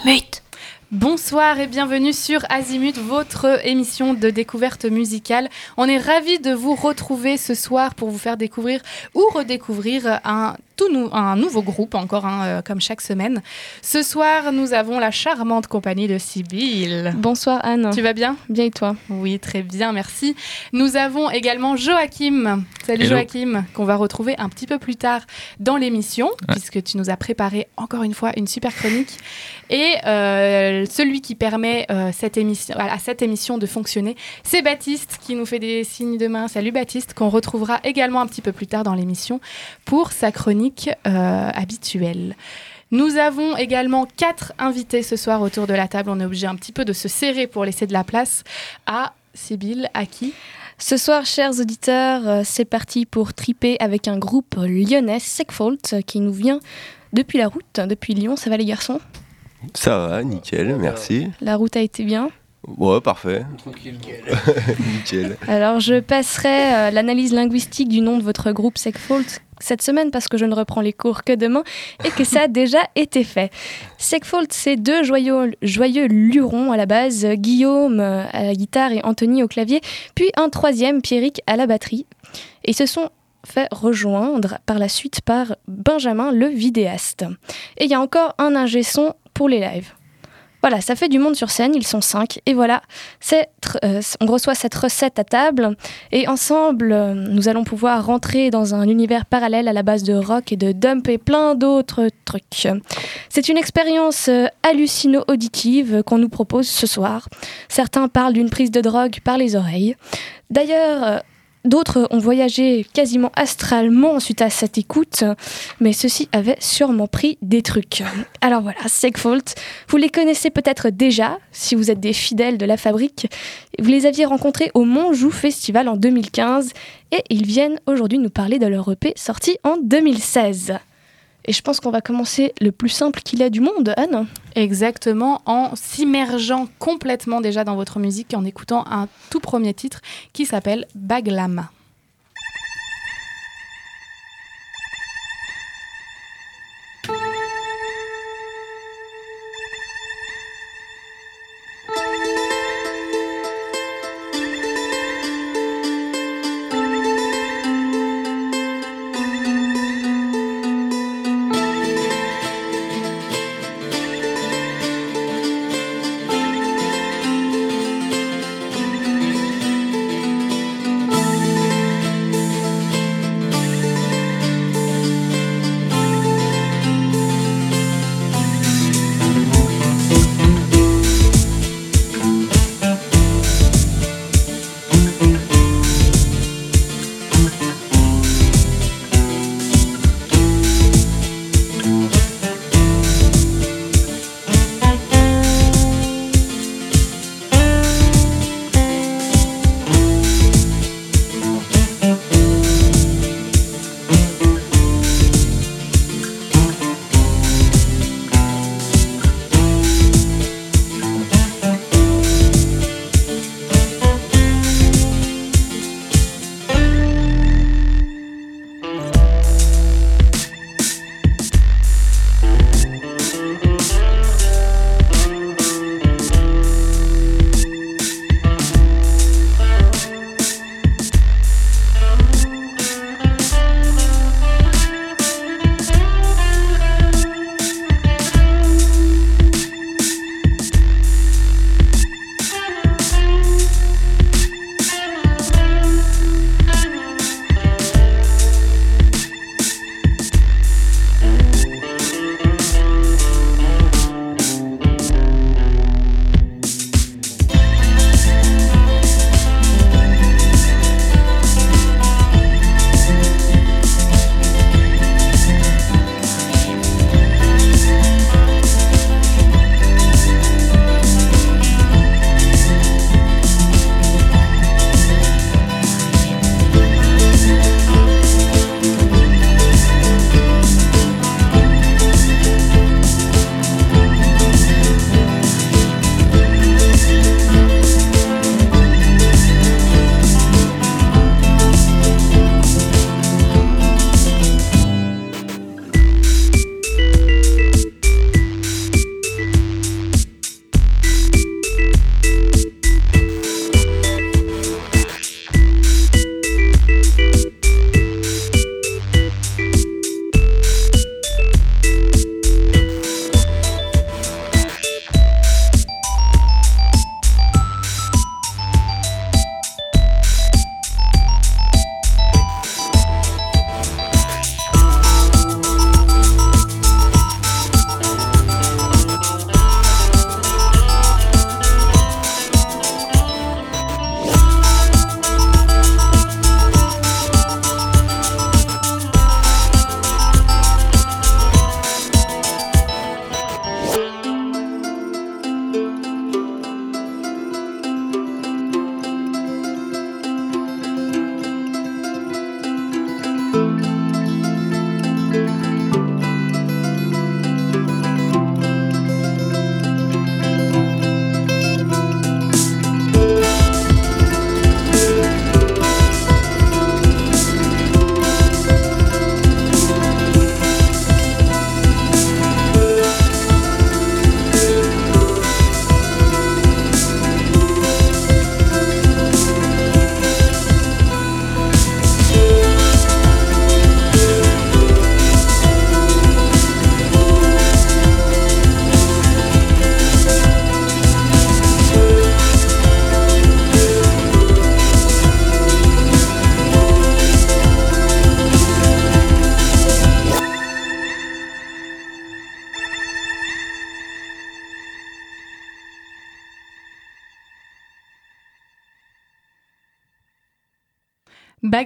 Azimut. Bonsoir et bienvenue sur Azimut, votre émission de découverte musicale. On est ravis de vous retrouver ce soir pour vous faire découvrir ou redécouvrir un un nouveau groupe, encore un, euh, comme chaque semaine. Ce soir, nous avons la charmante compagnie de Sibylle. Bonsoir Anne. Tu vas bien? Bien et toi? Oui, très bien, merci. Nous avons également Joachim. Salut Joachim, qu'on va retrouver un petit peu plus tard dans l'émission, puisque tu nous as préparé encore une fois une super chronique. Et euh, celui qui permet euh, cette émission, à cette émission de fonctionner, c'est Baptiste qui nous fait des signes de main. Salut Baptiste, qu'on retrouvera également un petit peu plus tard dans l'émission pour sa chronique euh, habituelle. Nous avons également quatre invités ce soir autour de la table. On est obligé un petit peu de se serrer pour laisser de la place à Sybille, à qui? Ce soir, chers auditeurs, euh, c'est parti pour triper avec un groupe lyonnais, Secfault, qui nous vient depuis la route, depuis Lyon. Ça va les garçons? Ça va, nickel, merci. La route a été bien Ouais, parfait. Nickel. Alors, je passerai euh, l'analyse linguistique du nom de votre groupe Secfault cette semaine parce que je ne reprends les cours que demain et que ça a déjà été fait. Secfault, c'est deux joyeux, joyeux lurons à la base, Guillaume euh, à la guitare et Anthony au clavier, puis un troisième, Pierrick, à la batterie. Et ils se sont fait rejoindre par la suite par Benjamin le vidéaste. Et il y a encore un ingé son pour les lives. Voilà, ça fait du monde sur scène, ils sont cinq. Et voilà, euh, on reçoit cette recette à table. Et ensemble, euh, nous allons pouvoir rentrer dans un univers parallèle à la base de rock et de dump et plein d'autres trucs. C'est une expérience euh, hallucino-auditive qu'on nous propose ce soir. Certains parlent d'une prise de drogue par les oreilles. D'ailleurs, D'autres ont voyagé quasiment astralement suite à cette écoute, mais ceux-ci avaient sûrement pris des trucs. Alors voilà, Segfault, vous les connaissez peut-être déjà, si vous êtes des fidèles de la fabrique. Vous les aviez rencontrés au Montjoux Festival en 2015 et ils viennent aujourd'hui nous parler de leur EP sorti en 2016. Et je pense qu'on va commencer le plus simple qu'il ait du monde, Anne. Exactement, en s'immergeant complètement déjà dans votre musique, en écoutant un tout premier titre qui s'appelle Baglama.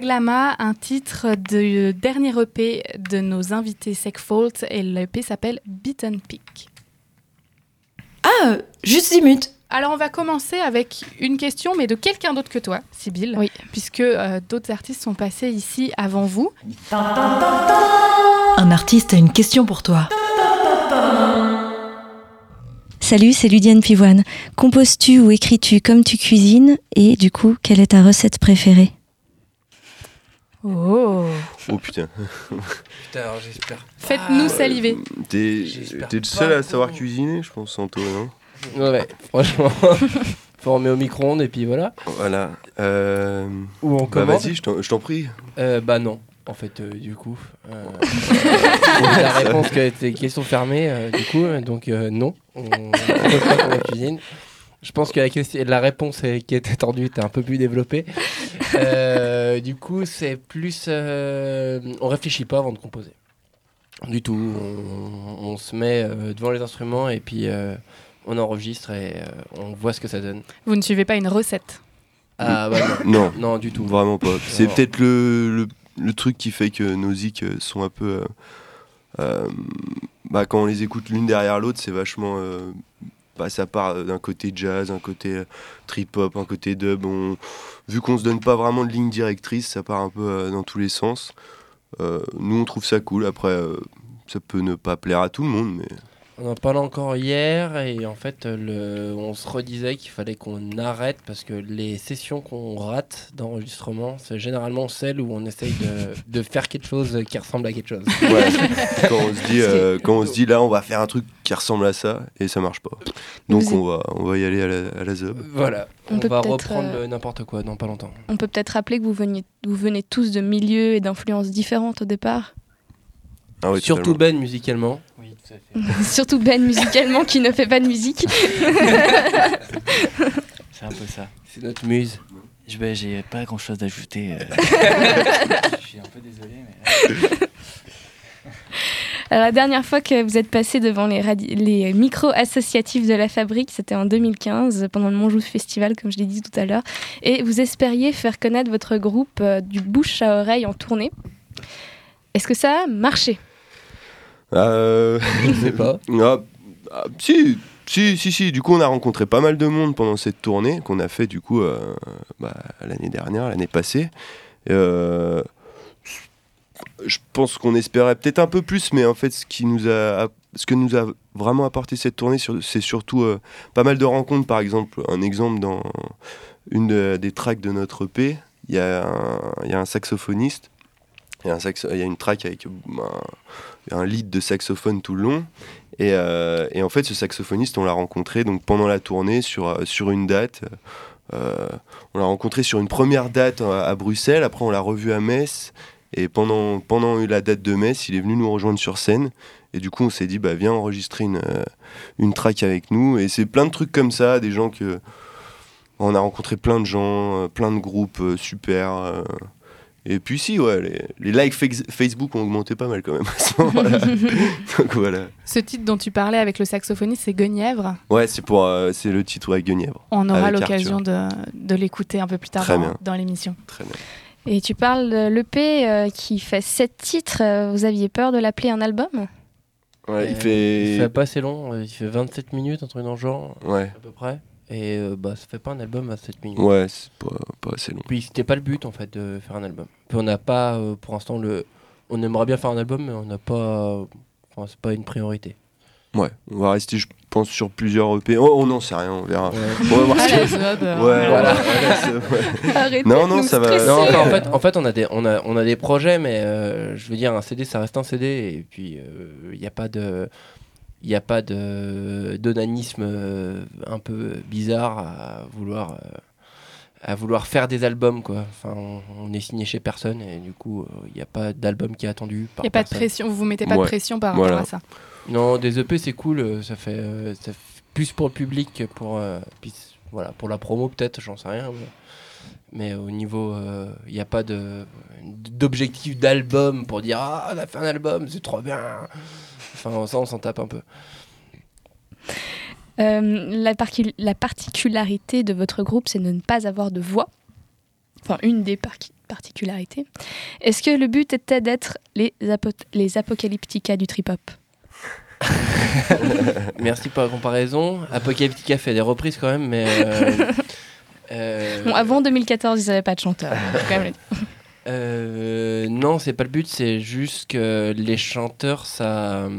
Un titre du dernier EP de nos invités Secfault et l'EP s'appelle Beaten Peak. Ah, juste 10 minutes. Alors on va commencer avec une question, mais de quelqu'un d'autre que toi, Sybille, oui. puisque euh, d'autres artistes sont passés ici avant vous. Un artiste a une question pour toi. Salut, c'est Ludienne Pivoine. Composes-tu ou écris-tu comme tu cuisines? Et du coup, quelle est ta recette préférée? Oh. Oh putain. putain, alors j'espère. Faites-nous saliver. T'es le seul à savoir cuisiner, je pense, Santo, non? Ouais, franchement. Faut remettre au micro-ondes et puis voilà. Voilà. Euh... Ou on Bah vas-y, je t'en prie. Euh, bah non. En fait, euh, du coup, euh, la réponse qui était question fermée, euh, du coup, donc euh, non, on ne peut pas la cuisine. Je pense que la, question, la réponse qui était tendue était un peu plus développée. Euh, du coup, c'est plus. Euh, on réfléchit pas avant de composer. Du tout. On, on se met euh, devant les instruments et puis euh, on enregistre et euh, on voit ce que ça donne. Vous ne suivez pas une recette? Ah bah non. non. non. du tout. Vraiment pas. C'est peut-être le, le, le, truc qui fait que nos zik sont un peu. Euh, bah, quand on les écoute l'une derrière l'autre, c'est vachement bah, ça part d'un côté jazz, un côté trip-hop, un côté dub. Vu qu'on se donne pas vraiment de ligne directrice, ça part un peu euh, dans tous les sens. Euh, nous, on trouve ça cool. Après, euh, ça peut ne pas plaire à tout le monde, mais... On en parlait encore hier et en fait, le, on se redisait qu'il fallait qu'on arrête parce que les sessions qu'on rate d'enregistrement, c'est généralement celles où on essaye de, de, faire quelque chose qui ressemble à quelque chose. Ouais, quand, on se dit, euh, quand on se dit là, on va faire un truc qui ressemble à ça et ça marche pas. Donc on va, on va y aller à la, à la zob. Voilà, on, on va reprendre euh... n'importe quoi dans pas longtemps. On peut peut-être rappeler que vous, veniez, vous venez tous de milieux et d'influences différentes au départ? Ah oui, Surtout totalement. Ben musicalement. À fait. Surtout Ben musicalement qui ne fait pas de musique. C'est un peu ça. C'est notre muse. Je vais, j'ai pas grand chose d'ajouter. Euh... je suis un peu désolé, mais. Alors, la dernière fois que vous êtes passé devant les, les micros associatifs de la fabrique, c'était en 2015, pendant le Montjoux Festival, comme je l'ai dit tout à l'heure, et vous espériez faire connaître votre groupe euh, du bouche à oreille en tournée. Est-ce que ça a marché? Euh... Je sais pas. ah, ah, si, si, si, si. Du coup, on a rencontré pas mal de monde pendant cette tournée qu'on a fait du coup euh, bah, l'année dernière, l'année passée. Euh, je pense qu'on espérait peut-être un peu plus, mais en fait, ce qui nous a, ce que nous a vraiment apporté cette tournée, c'est surtout euh, pas mal de rencontres. Par exemple, un exemple dans une de, des tracks de notre EP, il y, y, a un saxophoniste. Il y, a y une track avec un, un, lead de saxophone tout le long. Et, euh, et en fait, ce saxophoniste, on l'a rencontré donc, pendant la tournée sur, sur une date. Euh, on l'a rencontré sur une première date à, Bruxelles, après on l'a revu à Metz. Et pendant, pendant la date de Metz, il est venu nous rejoindre sur scène. Et du coup, on s'est dit, bah, viens enregistrer une, euh, une track avec nous. Et c'est plein de trucs comme ça, des gens que. On a rencontré plein de gens, euh, plein de groupes euh, super. Euh. Et puis si, ouais, les, les likes Facebook ont augmenté pas mal quand même à ce moment-là. Donc voilà. Ce titre dont tu parlais avec le saxophoniste, c'est Guenièvre. Ouais, c'est pour, euh, c'est le titre ouais, Guenièvre. On aura l'occasion de, de l'écouter un peu plus tard Très dans, l'émission. Très bien. Et tu parles de l'EP euh, qui fait 7 titres. Euh, vous aviez peur de l'appeler un album? Ouais, il fait... il fait pas assez long, euh, il fait 27 minutes, un truc dans le genre, ouais. à peu près. Et euh, bah, ça fait pas un album à 7 minutes. Ouais, c'est pas, pas assez long. Puis c'était pas le but en fait de faire un album. Puis on n'a pas, euh, pour l'instant, le. On aimerait bien faire un album, mais on n'a pas. Enfin, c'est pas une priorité. Ouais, on va rester, je pense, sur plusieurs EP. Oh, on n'en sait rien, on verra. Ouais. On va voir ce que- euh, Ouais, Voilà. ouais. Arrêtez Non, non, ça va-. Non, enfin, en fait, en fait, on a des, on a, on a des projets, mais euh, je veux dire, un CD, ça reste un CD, et puis il n'y a pas de, il n'y a pas de d'onanisme euh, un peu bizarre à vouloir, euh, à vouloir faire des albums, quoi. Enfin, on, on est signé chez personne, et du coup, il n'y a pas d'album qui est attendu. Il n'y a pas de pression, vous vous mettez pas de pression par Voilà. rapport à ça. Non, des EP c'est cool, euh, ça fait, euh, ça fait plus pour le public que pour, euh, puis, voilà, pour la promo peut-être, j'en sais rien. Mais, mais au niveau, il n'y a pas de d'objectif d'album pour dire ah on a fait un album, c'est trop bien. Enfin ça on s'en tape un peu. Euh, la, parcu- la particularité de votre groupe, c'est de ne pas avoir de voix. Enfin, une des, par- particularité. Est-ce que le but était d'être les, les Apocalyptica du trip-hop? Merci pour la comparaison. Apocalyptica fait des reprises quand même, mais. Euh, euh, avant 2014, ils n'avaient pas de chanteur. Euh, non, c'est pas le but, c'est juste que les chanteurs, ça,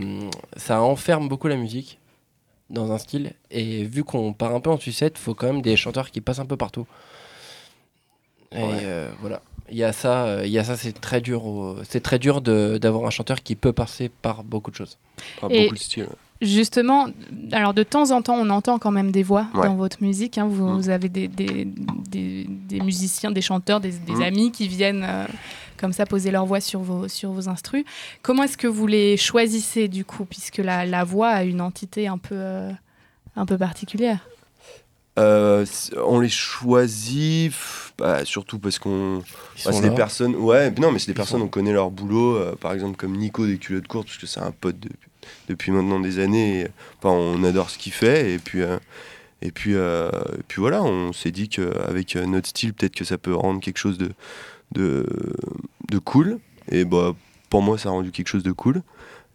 ça enferme beaucoup la musique dans un style. Et vu qu'on part un peu en sucette, il faut quand même des chanteurs qui passent un peu partout. Et euh, voilà. Il y a ça, il y a ça, c'est très dur. C'est très dur d'avoir un chanteur qui peut passer par beaucoup de choses. Par beaucoup de styles. Justement, alors de temps en temps, on entend quand même des voix dans votre musique. Hein. Vous, mm. avez des, des, des, musiciens, des chanteurs, des, mm. amis qui viennent euh, comme ça poser leur voix sur vos, sur vos instrus. Comment est-ce que vous les choisissez du coup, puisque la, la voix a une entité un peu, euh, un peu particulière? Euh, on les choisit bah, surtout parce qu'on bah, c'est des personnes ouais non mais c'est des personnes on connaît leur boulot par exemple comme Nico des culottes courtes parce que c'est un pote de, depuis maintenant des années. on adore ce qu'il fait et puis. Euh, et puis, euh, puis voilà, on s'est dit qu'avec notre style, peut-être que ça peut rendre quelque chose de, de, de cool. Et bah, pour moi, ça a rendu quelque chose de cool.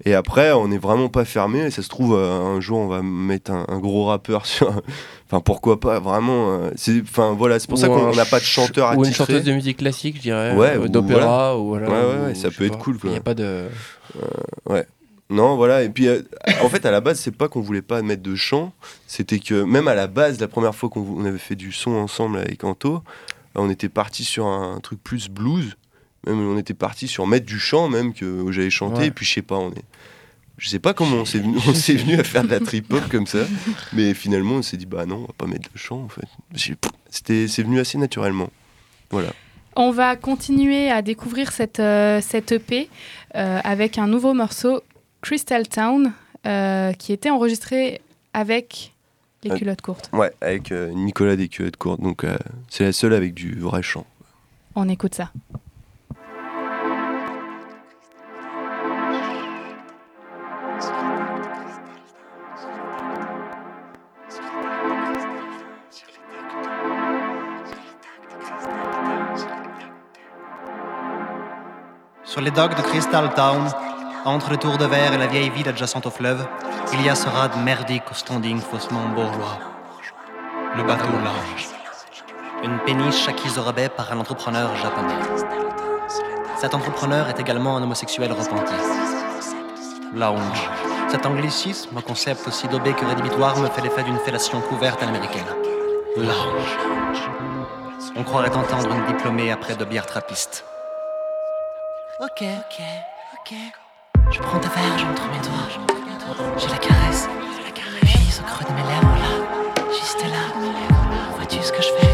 Et après, on n'est vraiment pas fermé. Et ça se trouve, euh, un jour, on va mettre un, gros rappeur sur. enfin, pourquoi pas Vraiment. c'est enfin, voilà, c'est pour ça qu'on n'a pas de chanteur à Ou une chanteuse de musique classique, je dirais. Ouais, d'opéra. Ou, voilà, ouais, ouais, ça peut être cool. Il n'y a pas de. ouais. Non, voilà. Et puis, euh, en fait, à la base, c'est pas qu'on voulait pas mettre de chant. C'était que, même à la base, la première fois qu'on avait fait du son ensemble avec Anto, on était parti sur un truc plus blues. Même, on était parti sur mettre du chant, même, que j'avais chanté. Et puis, je sais pas, on est. Je sais pas comment on s'est venu, venu à faire de la trip-hop comme ça. Mais finalement, on s'est dit, bah non, on va pas mettre de chant, en fait. C'était, c'est venu assez naturellement. Voilà. On va continuer à découvrir cette, euh, cette EP euh, avec un nouveau morceau Crystal Town, euh, qui était enregistré avec les culottes courtes. Ouais, avec euh, Nicolas des culottes courtes. Donc euh, c'est la seule avec du vrai chant. On écoute ça. Sur les docks de Crystal Town, entre le tour de verre et la vieille ville adjacente au fleuve, il y a ce rade merdique au standing faussement bourgeois. Le bateau Lounge. Une péniche acquise au rabais par un entrepreneur japonais. Cet entrepreneur est également un homosexuel repenti. Lounge. Cet anglicisme, un concept aussi dobé que rédhibitoire, me fait l'effet d'une fellation couverte à l'américaine. Lounge. On croirait entendre une diplômée après de bières trappistes. Ok, ok, ok. Je prends ta verge entre mes doigts. J'ai la caresse. Puis au creux de mes lèvres là. Juste là. Vois-tu ce que je fais?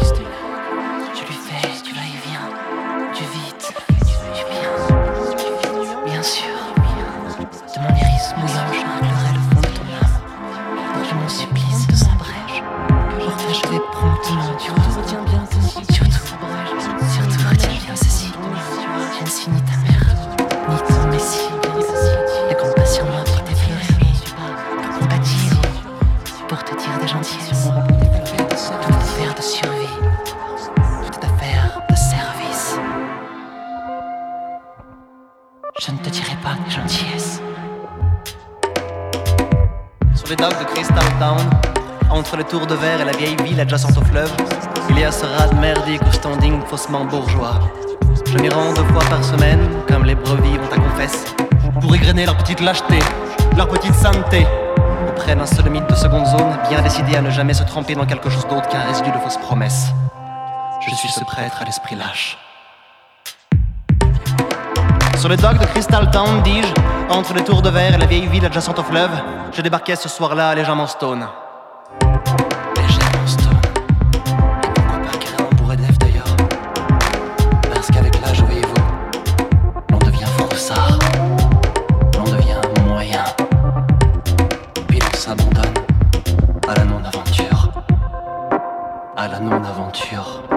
Entre les tours de verre et la vieille ville adjacente au fleuve, il y a ce rade merdique au standing faussement bourgeois. Je m'y rends deux fois par semaine, comme les brevis vont à confesse, pour égrener leur petite lâcheté, leur petite sainteté, auprès d'un seul mythe de seconde zone, bien décidé à ne jamais se tremper dans quelque chose d'autre qu'un résidu de fausses promesses. Je suis ce prêtre à l'esprit lâche. Sur le dock de Crystal Town, dis-je, entre les tours de verre et la vieille ville adjacente au fleuve, je débarquais ce soir-là légèrement stone. Légèrement stone. Et pourquoi pas carrément bourré d'F d'ailleurs? Parce qu'avec l'âge, voyez-vous, l'on devient froussard, l'on devient moyen, puis l'on s'abandonne à la non-aventure. À la non-aventure.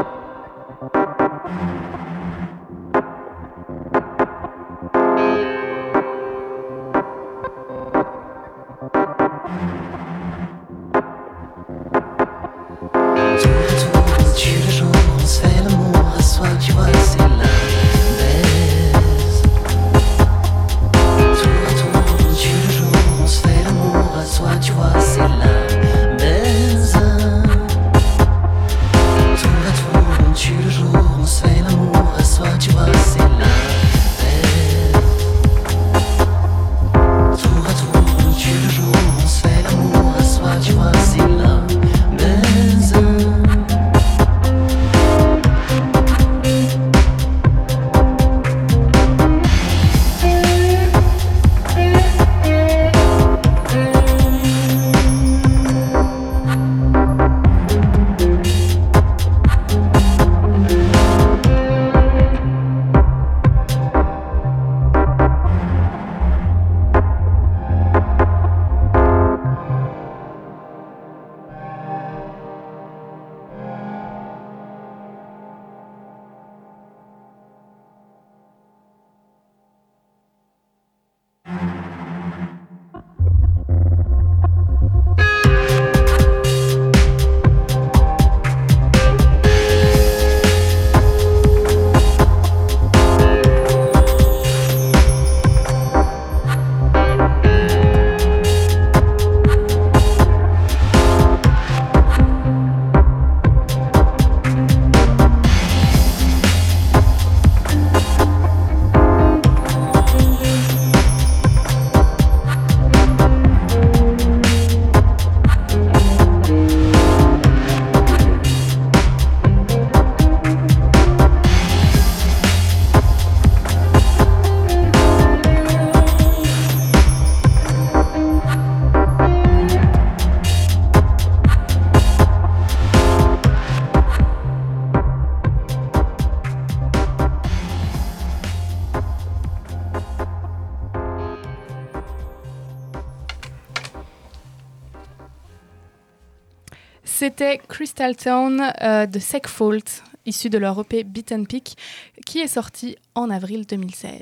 Crystal Town euh, de Fault, issu de leur EP Beat and Pick, qui est sorti en avril 2016.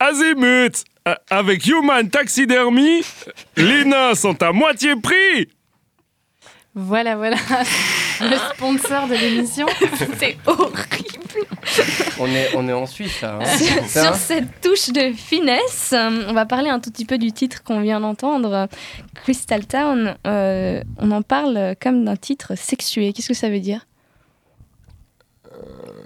Azimut Avec Human Taxidermy, les nains sont à moitié prix Voilà, voilà, le sponsor de l'émission. C'est horrible. On est, on est en Suisse, là. Hein. Sur, cette touche de finesse, euh, on va parler un tout petit peu du titre qu'on vient d'entendre, Crystal Town. Euh, on en parle comme d'un titre sexué. Qu'est-ce que ça veut dire?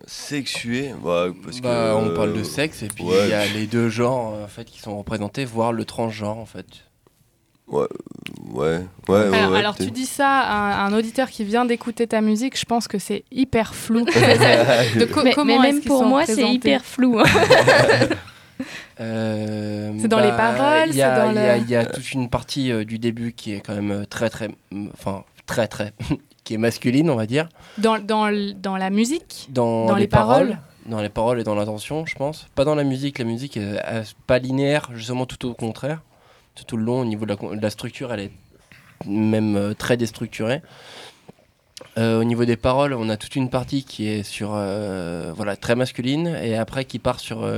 Sexué bah, parce bah, on parle de sexe et puis il y a les deux genres en fait qui sont représentés voire le transgenre en fait ouais ouais ouais, alors, ouais, alors tu dis ça à un, auditeur qui vient d'écouter ta musique je pense que c'est hyper flou de mais, comment même pour moi c'est hyper flou hein. euh, c'est dans les bah, paroles il y, y, a toute une partie euh, du début qui est quand même euh, très très enfin très très qui est masculine, on va dire. Dans, dans, dans la musique? Dans, les, paroles, Dans les paroles et dans l'intention, je pense. Pas dans la musique, la musique est pas linéaire, justement tout au contraire. Tout le long, au niveau de la, structure, elle est même euh, très déstructurée. Euh, au niveau des paroles, on a toute une partie qui est sur euh, voilà très masculine et après qui part sur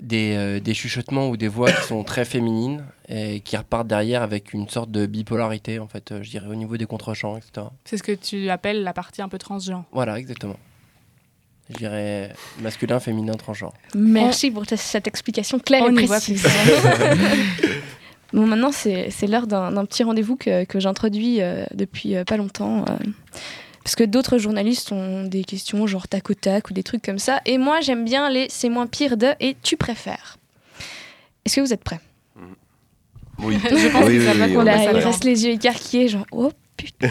des, des, chuchotements ou des voix qui sont très féminines et qui repartent derrière avec une sorte de bipolarité, en fait, je dirais, au niveau des contre-champs, etc. C'est ce que tu appelles la partie un peu transgenre. Voilà, exactement. Je dirais masculin, féminin, transgenre. Merci pour cette explication claire et précise. bon, maintenant, c'est l'heure d'un petit rendez-vous que, que j'introduis euh, depuis euh, pas longtemps. Euh, parce que d'autres journalistes ont des questions genre tac au tac ou des trucs comme ça. Et moi, j'aime bien les c'est moins pire de et tu préfères. Est-ce que vous êtes prêts? Oui. Je pense que ça va Il reste les yeux écarquillés, genre oh putain.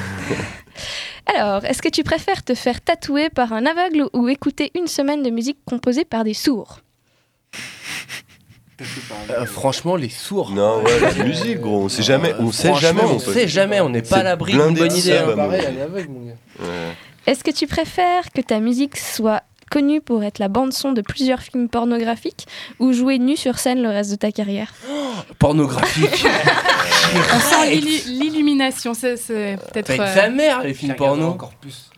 Alors, est-ce que tu préfères te faire tatouer par un aveugle ou écouter une semaine de musique composée par des sourds? Euh, franchement, les sourds. Non, ouais, la musique, gros. On sait jamais. On sait jamais. On sait jamais. On n'est pas à l'abri d'une bonne idée. Hein. Est-ce que tu préfères que ta musique soit connu pour être la bande-son de plusieurs films pornographiques ou jouer nu sur scène le reste de ta carrière? Pornographique On sent l'illumination, c'est peut-être. Avec sa mère, les films porno. Encore plus.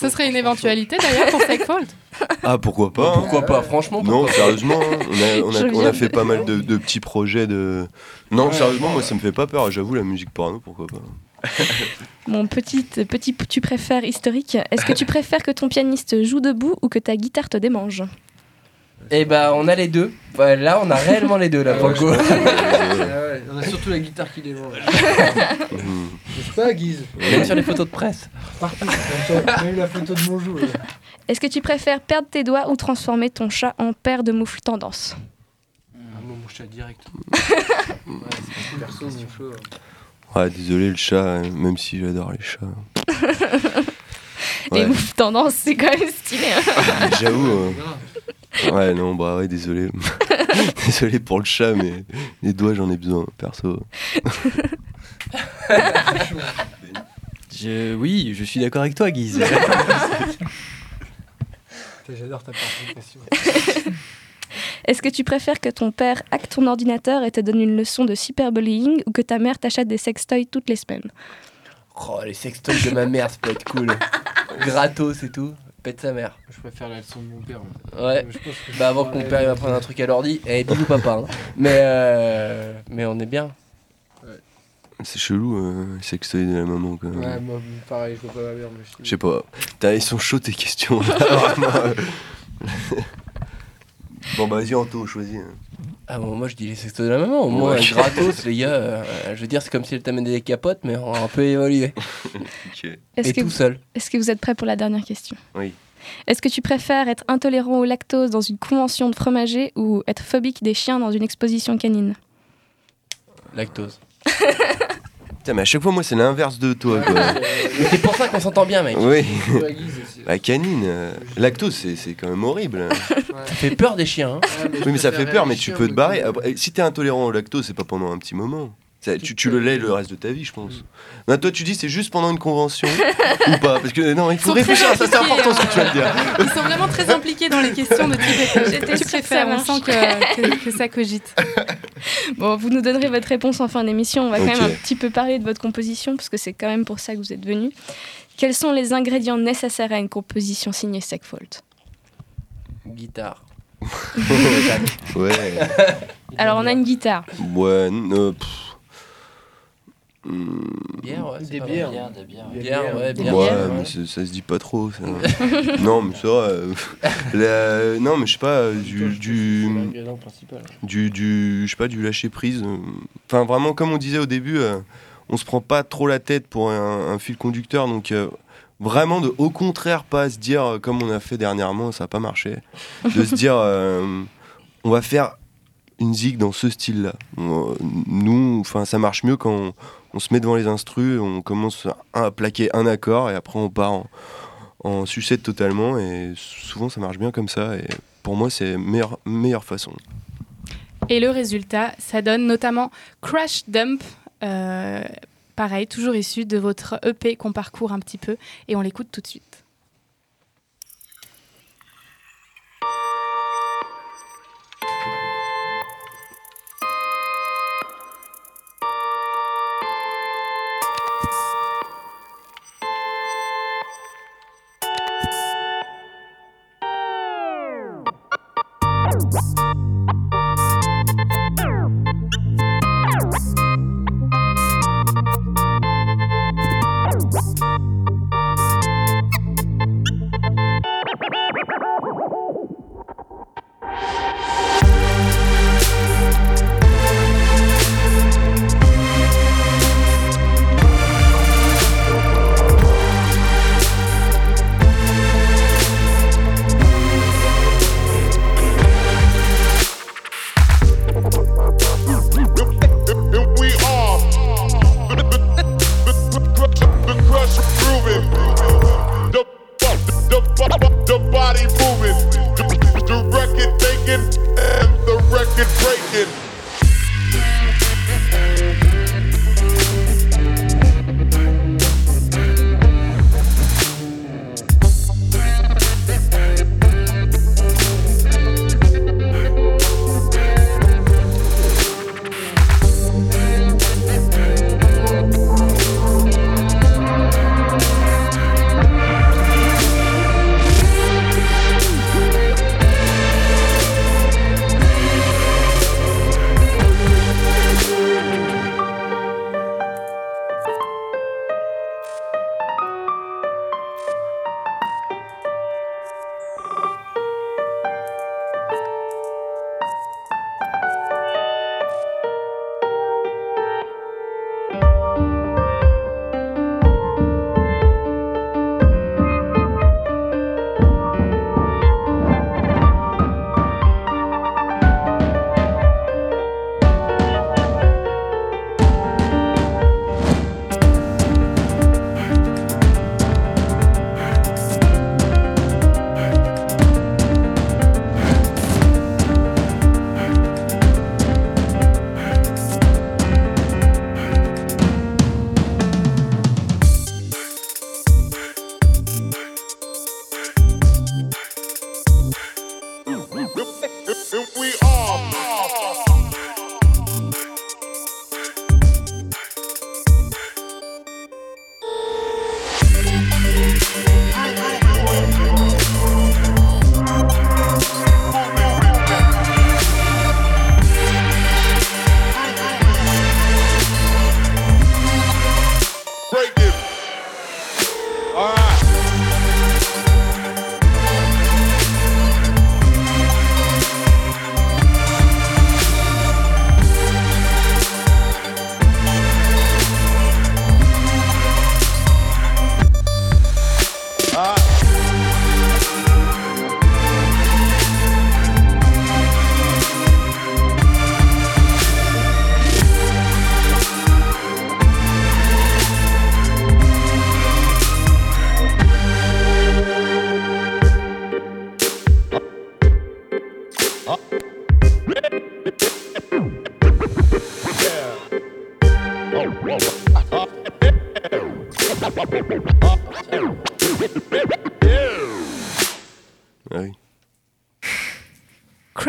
Ce serait une éventualité d'ailleurs pour Fakefold Ah pourquoi pas hein. Pourquoi pas Franchement Non sérieusement on a, on a, fait pas mal de, de, petits projets de... Non sérieusement moi ça me fait pas peur. J'avoue la musique porno pourquoi pas. Mon petit, petit tu préfères historique, est-ce que tu préfères que ton pianiste joue debout ou que ta guitare te démange? Eh bah on a les deux. là on a réellement les deux là pour le coup. on a surtout la guitare qui démange. N'est-ce pas Guise Même sur les photos de presse. Partout. On a eu la photo de mon jour. Est-ce que tu préfères perdre tes doigts ou transformer ton chat en paire de moufles tendance ah, Mon chat direct. ouais, perso, mon. Ouais, désolé le chat, hein, même si j'adore les chats. les moufles tendance, c'est quand même stylé. Hein. J'avoue. Ouais, non, bah ouais, désolé. désolé pour le chat, mais les doigts, j'en ai besoin, perso. je... Oui, je suis d'accord avec toi, Guise. J'adore ta participation. Est-ce que tu préfères que ton père hack ton ordinateur et te donne une leçon de cyberbullying ou que ta mère t'achète des sextoys toutes les semaines? Oh, les sextoys de ma mère, ça peut être cool. Gratos et tout. Pète sa mère. Je préfère la leçon de mon père. Ouais. bah avant que mon père il va prendre un truc à l'ordi, eh bisous papa. Hein. Mais euh, mais on est bien. C'est chelou, euh, les sextoys de la maman quand même. Ouais, moi pareil, je vois pas ma mère. Je sais pas. ils sont chauds tes questions. Bon, bah vas-y, Anto, choisis. Hein. Ah bon, moi je dis les sextos de la maman, au moins gratos, les gars. Euh, je veux dire, c'est comme si elle t'amenait des capotes, mais un peu évolué. Et tout seul. Est-ce que vous êtes prêts pour la dernière question? Oui. Est-ce que tu préfères être intolérant au lactose dans une convention de fromager ou être phobique des chiens dans une exposition canine? Lactose. Putain, mais à chaque fois, moi, c'est l'inverse de toi. c'est pour ça qu'on s'entend bien, mec. Oui. La canine, euh, lactose, c'est quand même horrible. Ça fait peur des chiens. Hein. oui, mais ça fait peur, mais tu peux te barrer. si t'es intolérant au lactose, c'est pas pendant un petit moment. Tu, le lais le reste de ta vie, je pense. Non, toi, tu dis c'est juste pendant une convention ou pas Parce que non, il faut réfléchir ça, c'est important ce que tu vas dire. Ils sont vraiment très impliqués dans les questions de type tu préfères, on sent que, ça cogite. Bon, vous nous donnerez votre réponse en fin d'émission. On va quand même un petit peu parler de votre composition, parce que c'est quand même pour ça que vous êtes venu. Quels sont les ingrédients nécessaires à une composition signée Segfault Guitare. ouais. Alors on a une guitare. Ouais, euh, Bière, ouais, des bières. Des bières, ouais, bière. Ouais, mais ça se dit pas trop. Ça. non, mais ça. Euh, non, mais je sais pas, du. Du, du, du, je sais pas, du lâcher prise. Euh. Enfin, vraiment, comme on disait au début, euh, on se prend pas trop la tête pour un, fil conducteur. Donc, vraiment, de, au contraire, pas se dire, comme on a fait dernièrement, ça a pas marché. De se dire, on va faire une zig dans ce style-là. Nous, enfin, ça marche mieux quand on se met devant les instrus, on commence à, plaquer un accord et après on part en, sucette totalement et souvent ça marche bien comme ça et pour moi c'est meilleure, meilleure façon. Et le résultat, ça donne notamment Crash Dump. Euh, pareil, toujours issu de votre EP qu'on parcourt un petit peu et on l'écoute tout de suite.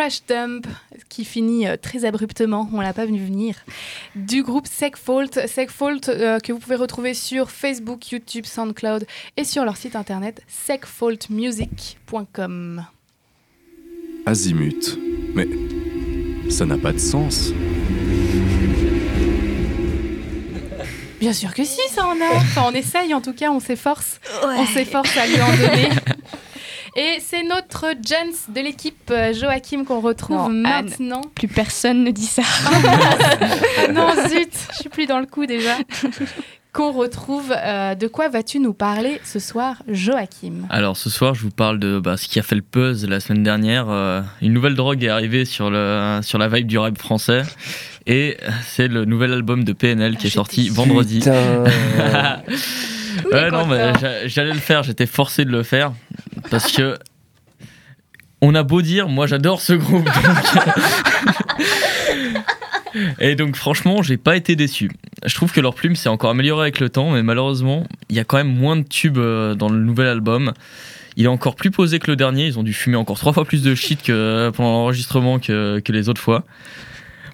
Crash Dump, qui finit euh, très abruptement, on l'a pas vu venir, du groupe Segfault. Segfault euh, que vous pouvez retrouver sur Facebook, YouTube, SoundCloud et sur leur site internet segfaultmusic.com. Azimut. Mais ça n'a pas de sens. Bien sûr que si, ça en a. Enfin, on essaye en tout cas, on s'efforce. On s'efforce à lui en donner. Et c'est notre Jens de l'équipe euh, Joachim qu'on retrouve Non, Anne. maintenant. Plus personne ne dit ça. Ah non, zut, je suis plus dans le coup déjà. Qu'on retrouve. euh, de quoi vas-tu nous parler ce soir, Joachim? Alors ce soir, je vous parle de bah, ce qui a fait le buzz la semaine dernière. Euh, une nouvelle drogue est arrivée sur, le, sur la vibe du rap français. Et c'est le nouvel album de PNL qui est sorti vendredi. Ouais, non, mais j'a- j'allais le faire, j'étais forcé de le faire. Parce que. On a beau dire, moi j'adore ce groupe. donc- Et donc franchement, j'ai pas été déçu. Je trouve que leur plume s'est encore améliorée avec le temps, mais malheureusement, il y a quand même moins de tubes euh, dans le nouvel album. Il est encore plus posé que le dernier, ils ont dû fumer encore trois fois plus de shit que pendant l'enregistrement que, que les autres fois.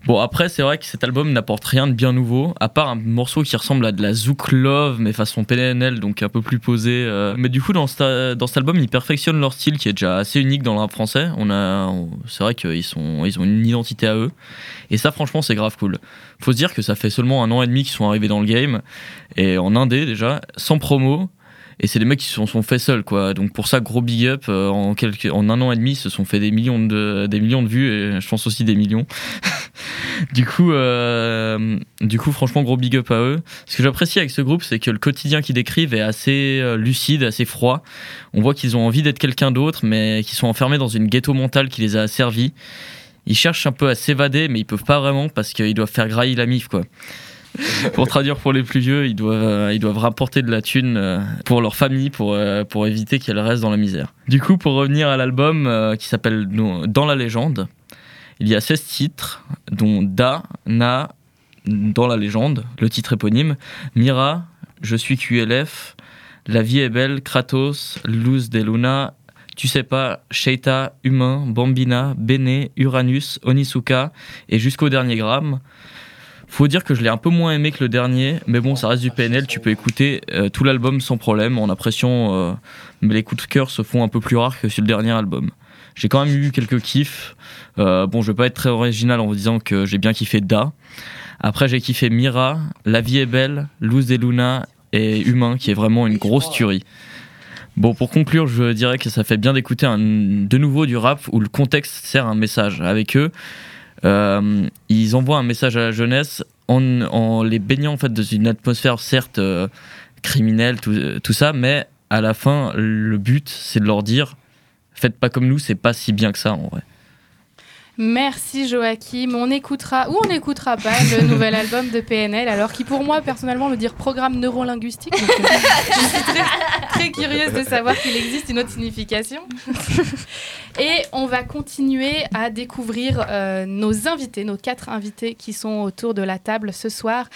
Bon après c'est vrai que cet album n'apporte rien de bien nouveau, à part un morceau qui ressemble à de la Zouk Love mais façon PNL, donc un peu plus posé. euh. Mais du coup dans, cet- album ils perfectionnent leur style qui est déjà assez unique dans le français. On a, c'est vrai qu'ils ont une identité à eux. Et ça franchement c'est grave cool. Faut se dire que ça fait seulement un an et demi qu'ils sont arrivés dans le game, et en indé déjà, sans promo. Et c'est des mecs qui se sont, sont fait seuls, quoi. Donc pour ça, gros big up. euh, en, quelques, en un an et demi, ils se sont fait des millions de, des millions de vues et je pense aussi des millions. du, coup, euh, du coup, franchement, gros big up à eux. Ce que j'apprécie avec ce groupe, c'est que le quotidien qu'ils décrivent est assez euh, lucide, assez froid. On voit qu'ils ont envie d'être quelqu'un d'autre, mais qu'ils sont enfermés dans une ghetto mentale qui les a asservis. Ils cherchent un peu à s'évader, mais ils peuvent pas vraiment parce qu'ils doivent faire grailler la mif, quoi. pour traduire pour les plus vieux, ils doivent, euh, ils doivent rapporter de la thune euh, pour leur famille pour, euh, pour éviter qu'elle reste dans la misère. Du coup, pour revenir à l'album qui s'appelle Dans la légende, il y a 16 titres, dont Da, Na, Dans la légende, le titre éponyme, Mira, Je suis QLF, La vie est belle, Kratos, Luz de Luna, Tu sais pas, Sheita, Humain, Bambina, Bene, Uranus, Onisuka et jusqu'au dernier gramme. Faut dire que je l'ai un peu moins aimé que le dernier, mais bon, ça reste du PNL, tu peux écouter euh, tout l'album sans problème, en appréciant, euh, mais les coups de cœur se font un peu plus rares que sur le dernier album. J'ai quand même eu quelques kiffs. Euh, bon, je vais pas être très original en vous disant que j'ai bien kiffé Da. Après, j'ai kiffé Mira, La vie est belle, Luz de Luna et Humain, qui est vraiment une grosse tuerie. Bon, pour conclure, je dirais que ça fait bien d'écouter de nouveau du rap où le contexte sert un message. Avec eux, euh, ils envoient un message à la jeunesse en, les baignant en fait dans une atmosphère certes euh, criminelle, tout, tout ça, mais à la fin, le but c'est de leur dire faites pas comme nous, c'est pas si bien que ça en vrai. Merci Joachim. On écoutera ou on n'écoutera pas le nouvel album de PNL, alors qui pour moi personnellement veut dire programme neurolinguistique. Donc, euh, je suis très, très curieuse de savoir qu'il existe une autre signification. Et on va continuer à découvrir euh, nos invités, nos quatre invités qui sont autour de la table ce soir,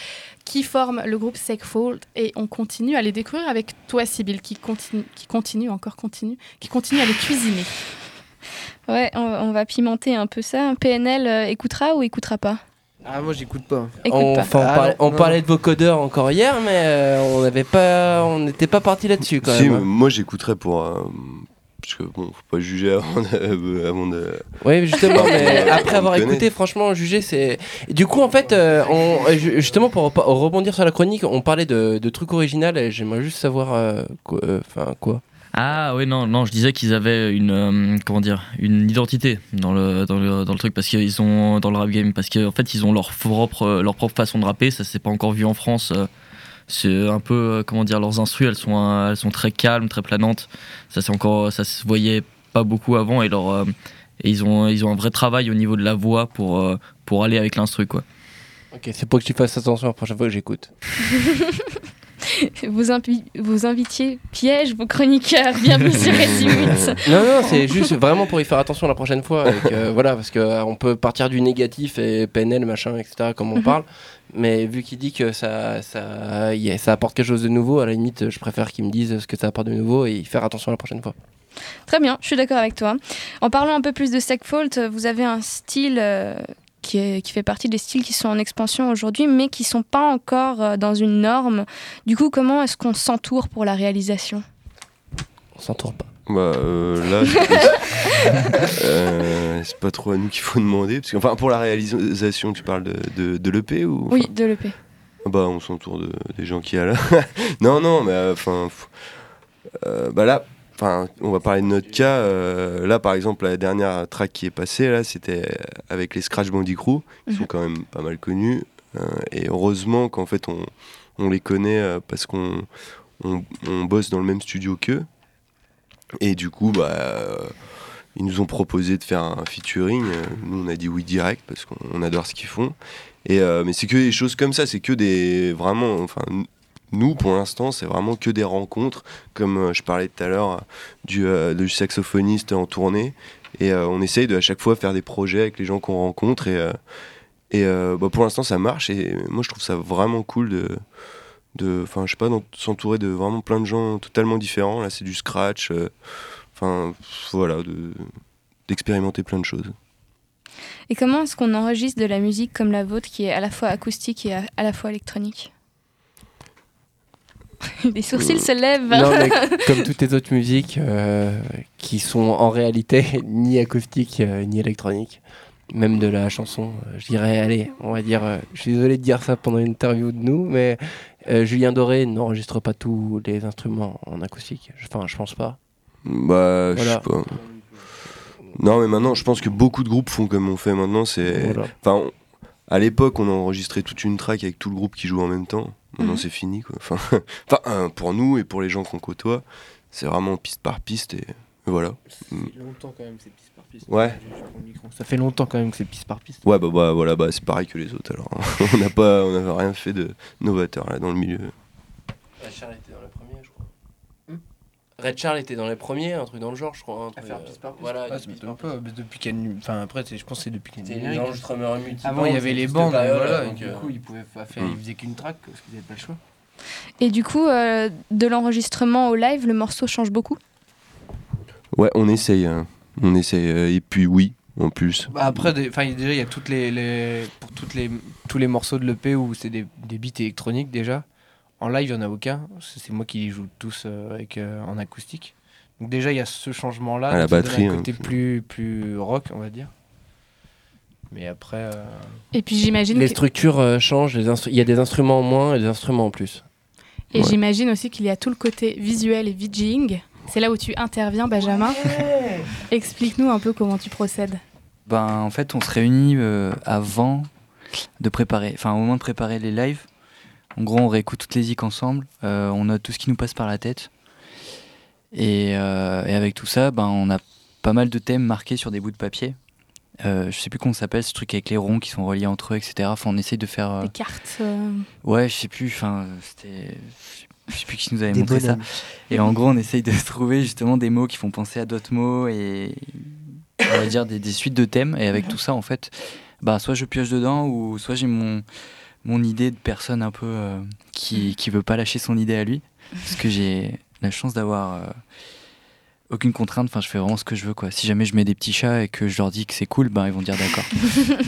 qui forment le groupe Segfold. Et on continue à les découvrir avec toi, Sybille, qui continue, qui continue encore continue, qui continue à les cuisiner. Ouais, on, on va pimenter un peu ça. PNL euh, écoutera ou écoutera pas? Ah, moi j'écoute pas. Écoute on pas. enfin, on Ah, parlait, on parlait de vocodeurs encore hier, mais euh, on n'avait pas, on n'était pas parti là-dessus quand Si, même. mais hein. moi j'écouterais pour. euh, parce que bon, faut pas juger avant de. avant de- Oui, justement, mais après avoir écouté, franchement, juger, c'est. Du coup, en fait, euh, on, ju- justement, pour rebondir sur la chronique, on parlait de, de trucs originaux et j'aimerais juste savoir. euh, quoi- euh, Enfin, quoi Ah oui non non je disais qu'ils avaient une euh, comment dire une identité dans le dans le, dans le truc parce qu'ils ont dans le rap game parce qu'en fait ils ont leur propre euh, leur propre façon de rapper ça s'est pas encore vu en France euh, c'est un peu euh, comment dire leurs instrus elles sont euh, elles sont très calmes très planantes ça c'est encore ça se voyait pas beaucoup avant et leur euh, et ils ont ils ont un vrai travail au niveau de la voix pour euh, pour aller avec l'instru quoi Ok, c'est pour que tu fasses attention la prochaine fois que j'écoute. vous, vous invitiez piège vos chroniqueurs. Bienvenue sur Récimut. Non, non, c'est juste vraiment pour y faire attention la prochaine fois. voilà, parce qu'on peut partir du négatif et PNL, machin, etc., comme on mhm. parle. Mais vu qu'il dit que ça, ça, ça apporte quelque chose de nouveau, à la limite, je préfère qu'il me dise ce que ça apporte de nouveau et faire attention la prochaine fois. Très bien, je suis d'accord avec toi. En parlant un peu plus de Segfault, vous avez un style euh, qui, est, qui, fait partie des styles qui sont en expansion aujourd'hui, mais qui ne sont pas encore euh, dans une norme. Du coup, comment est-ce qu'on s'entoure pour la réalisation? On s'entoure pas. Bah euh, là, c'est pas trop à nous qu'il faut demander. Parce que, enfin, pour la réalisation, tu parles de, de, l'EP ou Oui, de l'EP. Bah, on s'entoure de, des gens qui a là. non, non, mais enfin, bah là, Enfin, on va parler de notre cas. Euh, là, par exemple, la dernière track qui est passée, là, c'était avec les Scratch Bandy Crew, qui sont mhm. quand même pas mal connus. Euh, et heureusement qu'en fait, on, on, les connaît euh, parce qu'on on, bosse dans le même studio qu'eux. Et du coup, bah, ils nous ont proposé de faire un featuring. Nous, on a dit oui direct parce qu'on adore ce qu'ils font. Et, mais c'est que des choses comme ça, c'est que des vraiment, enfin, nous, pour l'instant, c'est vraiment que des rencontres, comme euh, je parlais tout à l'heure du, euh, du, saxophoniste en tournée. Et euh, on essaye de à chaque fois faire des projets avec les gens qu'on rencontre. Et, et bah, pour l'instant, ça marche. Et moi, je trouve ça vraiment cool de. Enfin, je sais pas, s'entourer de vraiment plein de gens totalement différents. Là, c'est du scratch. Enfin, voilà, d'expérimenter plein de choses. Et comment est-ce qu'on enregistre de la musique comme la vôtre qui est à la fois acoustique et à la fois électronique? les sourcils se lèvent. Non, mais comme toutes les autres musiques euh, qui sont en réalité ni acoustiques euh, ni électroniques, même de la chanson, euh, je dirais, allez, on va dire, je suis désolé de dire ça pendant une interview de nous, mais Julien Doré n'enregistre pas tous les instruments en acoustique. Enfin, je pense pas. Bah, je sais pas. Non, mais maintenant, je pense que beaucoup de groupes font comme on fait maintenant. C'est, enfin, à l'époque, on enregistrait toute une track avec tout le groupe qui joue en même temps. Maintenant, mhm. c'est fini, quoi. Enfin, enfin pour nous et pour les gens qu'on côtoie, c'est vraiment piste par piste et voilà. Ça fait mm. longtemps quand même, c'est piste par piste. Ouais. Ça fait longtemps quand même que c'est piste par piste. Ouais, bah, bah voilà, bah, c'est pareil que les autres alors. on n'a pas, on n'avait rien fait de novateur là dans le milieu. Red Charles était dans les premiers, un truc dans le genre, je crois. à faire par piste. Voilà, un peu, depuis qu'il Enfin, après, je pense que c'est depuis qu'il y a Avant, il y avait les bandes, voilà, donc, du coup, ils pouvaient pas faire, ils faisaient qu'une track parce qu'ils n'avaient pas le choix. Et du coup, euh, de l'enregistrement au live, le morceau change beaucoup? Ouais, on essaye. Hein. On essaye. Euh, et puis, oui, en plus. Bah après, déjà, il y a toutes les, les, pour toutes les, tous les morceaux de l'EP où c'est des, des beats électroniques déjà. En live, il n'y en a aucun. C'est moi qui les joue tous euh, avec, euh, en acoustique. Donc déjà, il y a ce changement-là. la batterie. Un côté hein. plus, plus rock, on va dire. Mais après... Euh, et puis j'imagine... Les structures changent. Il y a des instruments en moins et des instruments en plus. Et j'imagine aussi qu'il y a tout le côté visuel et VJing. C'est là où tu interviens, Benjamin. Explique-nous un peu comment tu procèdes. Ben, en fait, on se réunit avant de préparer, enfin au moment de préparer les lives, en gros, on réécoute toutes les zik ensemble, euh, on note tout ce qui nous passe par la tête. Et, euh, avec tout ça, ben, on a pas mal de thèmes marqués sur des bouts de papier. Euh, je sais plus comment ça s'appelle, ce truc avec les ronds qui sont reliés entre eux, etc. Enfin, on essaye de faire. Euh, des cartes. Ouais, je sais plus. Enfin, c'était. Je sais plus qui nous avait montré ça. Et en gros, on essaye de trouver justement des mots qui font penser à d'autres mots et on va dire des, des, suites de thèmes. Et avec tout ça, en fait, bah, soit je pioche dedans ou soit j'ai mon mon idée de personne un peu euh, qui, qui veut pas lâcher son idée à lui. Parce que j'ai la chance d'avoir euh, aucune contrainte. Enfin, je fais vraiment ce que je veux. Quoi. Si jamais je mets des petits chats et que je leur dis que c'est cool, ben, ils vont dire d'accord.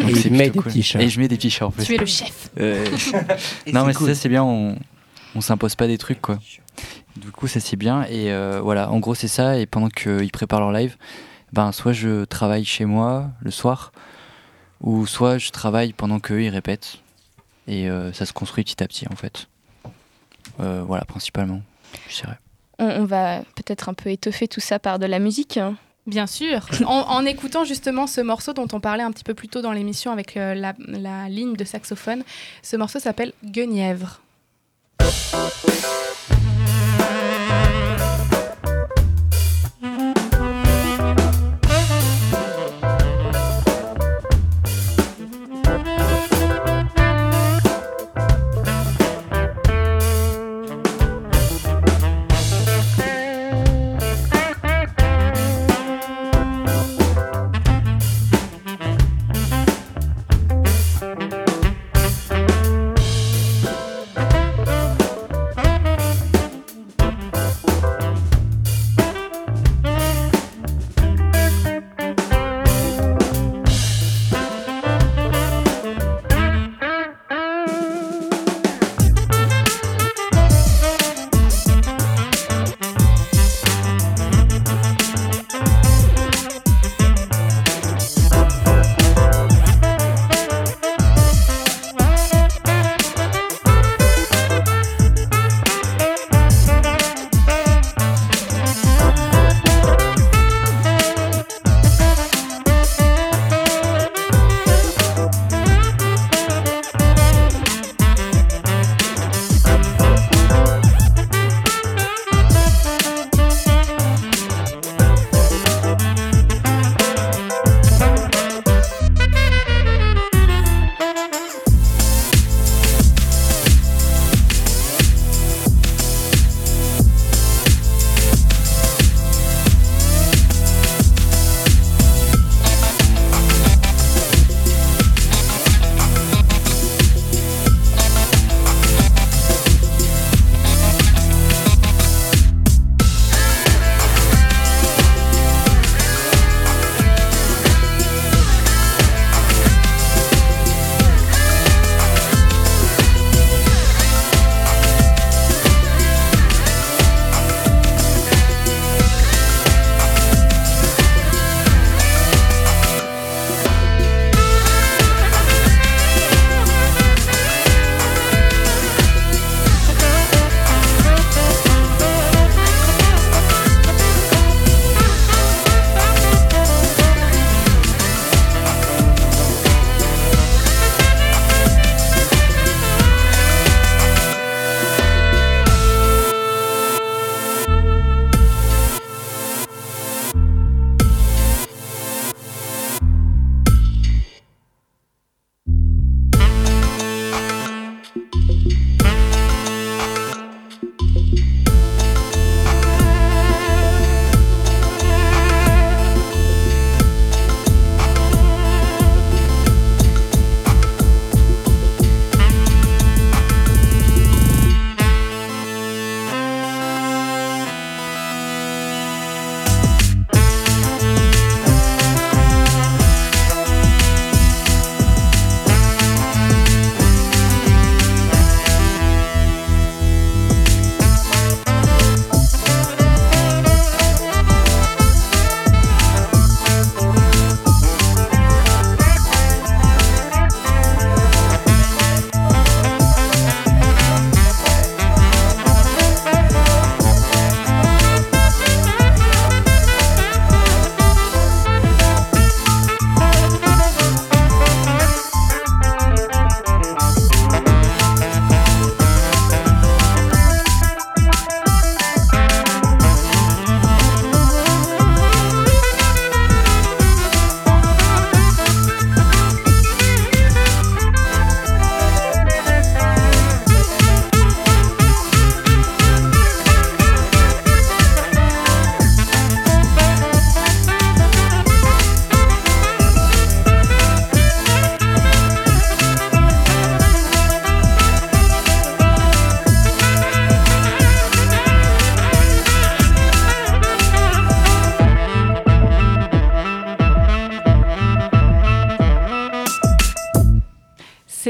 et je mets des petits chats. Et je mets des petits chats en fait. Tu es le chef. Euh, non, mais ça, c'est bien. On, on s'impose pas des trucs. quoi. Du coup, ça c'est bien. Et voilà, en gros, c'est ça. Et pendant qu'ils préparent leur live, ben, soit je travaille chez moi le soir, ou soit je travaille pendant qu'eux ils répètent. Et euh, ça se construit petit à petit, en fait. Euh, voilà, principalement, je dirais. On, va peut-être un peu étoffer tout ça par de la musique. Hein. Bien sûr. en, écoutant justement ce morceau dont on parlait un petit peu plus tôt dans l'émission avec euh, la, la, ligne de saxophone, ce morceau s'appelle Guenièvre.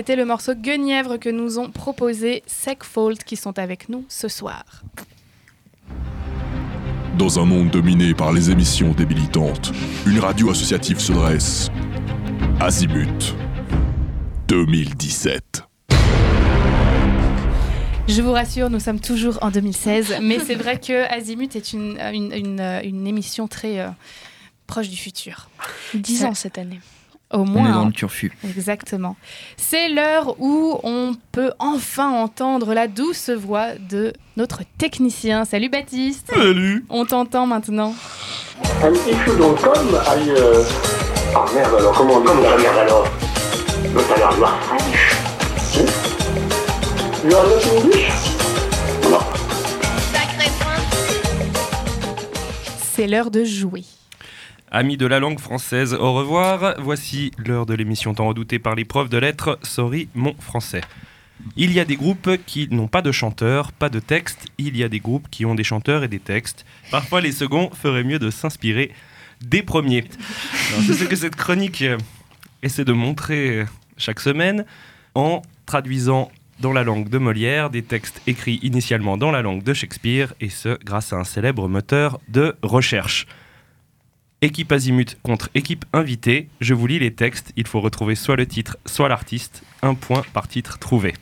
C'était le morceau Guenièvre que nous ont proposé Secfold qui sont avec nous ce soir. Dans un monde dominé par les émissions débilitantes, une radio associative se dresse. Azimut 2017. Je vous rassure, nous sommes toujours en 2016, mais c'est vrai que Azimut est une, une, une, émission très euh, proche du futur. 10 ans cette année. Au moins. On est dans le turfu. Exactement. C'est l'heure où on peut enfin entendre la douce voix de notre technicien. Salut Baptiste. Salut. On t'entend maintenant. Un petit chou dans le com. Euh... Ah merde alors, comment on dit Comment ça merde alors Le talent noir. You are not English Non. C'est l'heure de jouer. Amis de la langue française, au revoir. Voici l'heure de l'émission tant redoutée par les profs de lettres. Sorry, mon français. Il y a des groupes qui n'ont pas de chanteurs, pas de texte. Il y a des groupes qui ont des chanteurs et des textes. Parfois, les seconds feraient mieux de s'inspirer des premiers. C'est ce que cette chronique euh, essaie de montrer euh, chaque semaine en traduisant dans la langue de Molière des textes écrits initialement dans la langue de Shakespeare, et ce grâce à un célèbre moteur de recherche. Équipe Azimut contre équipe invitée. Je vous lis les textes. Il faut retrouver soit le titre, soit l'artiste. Un point par titre trouvé.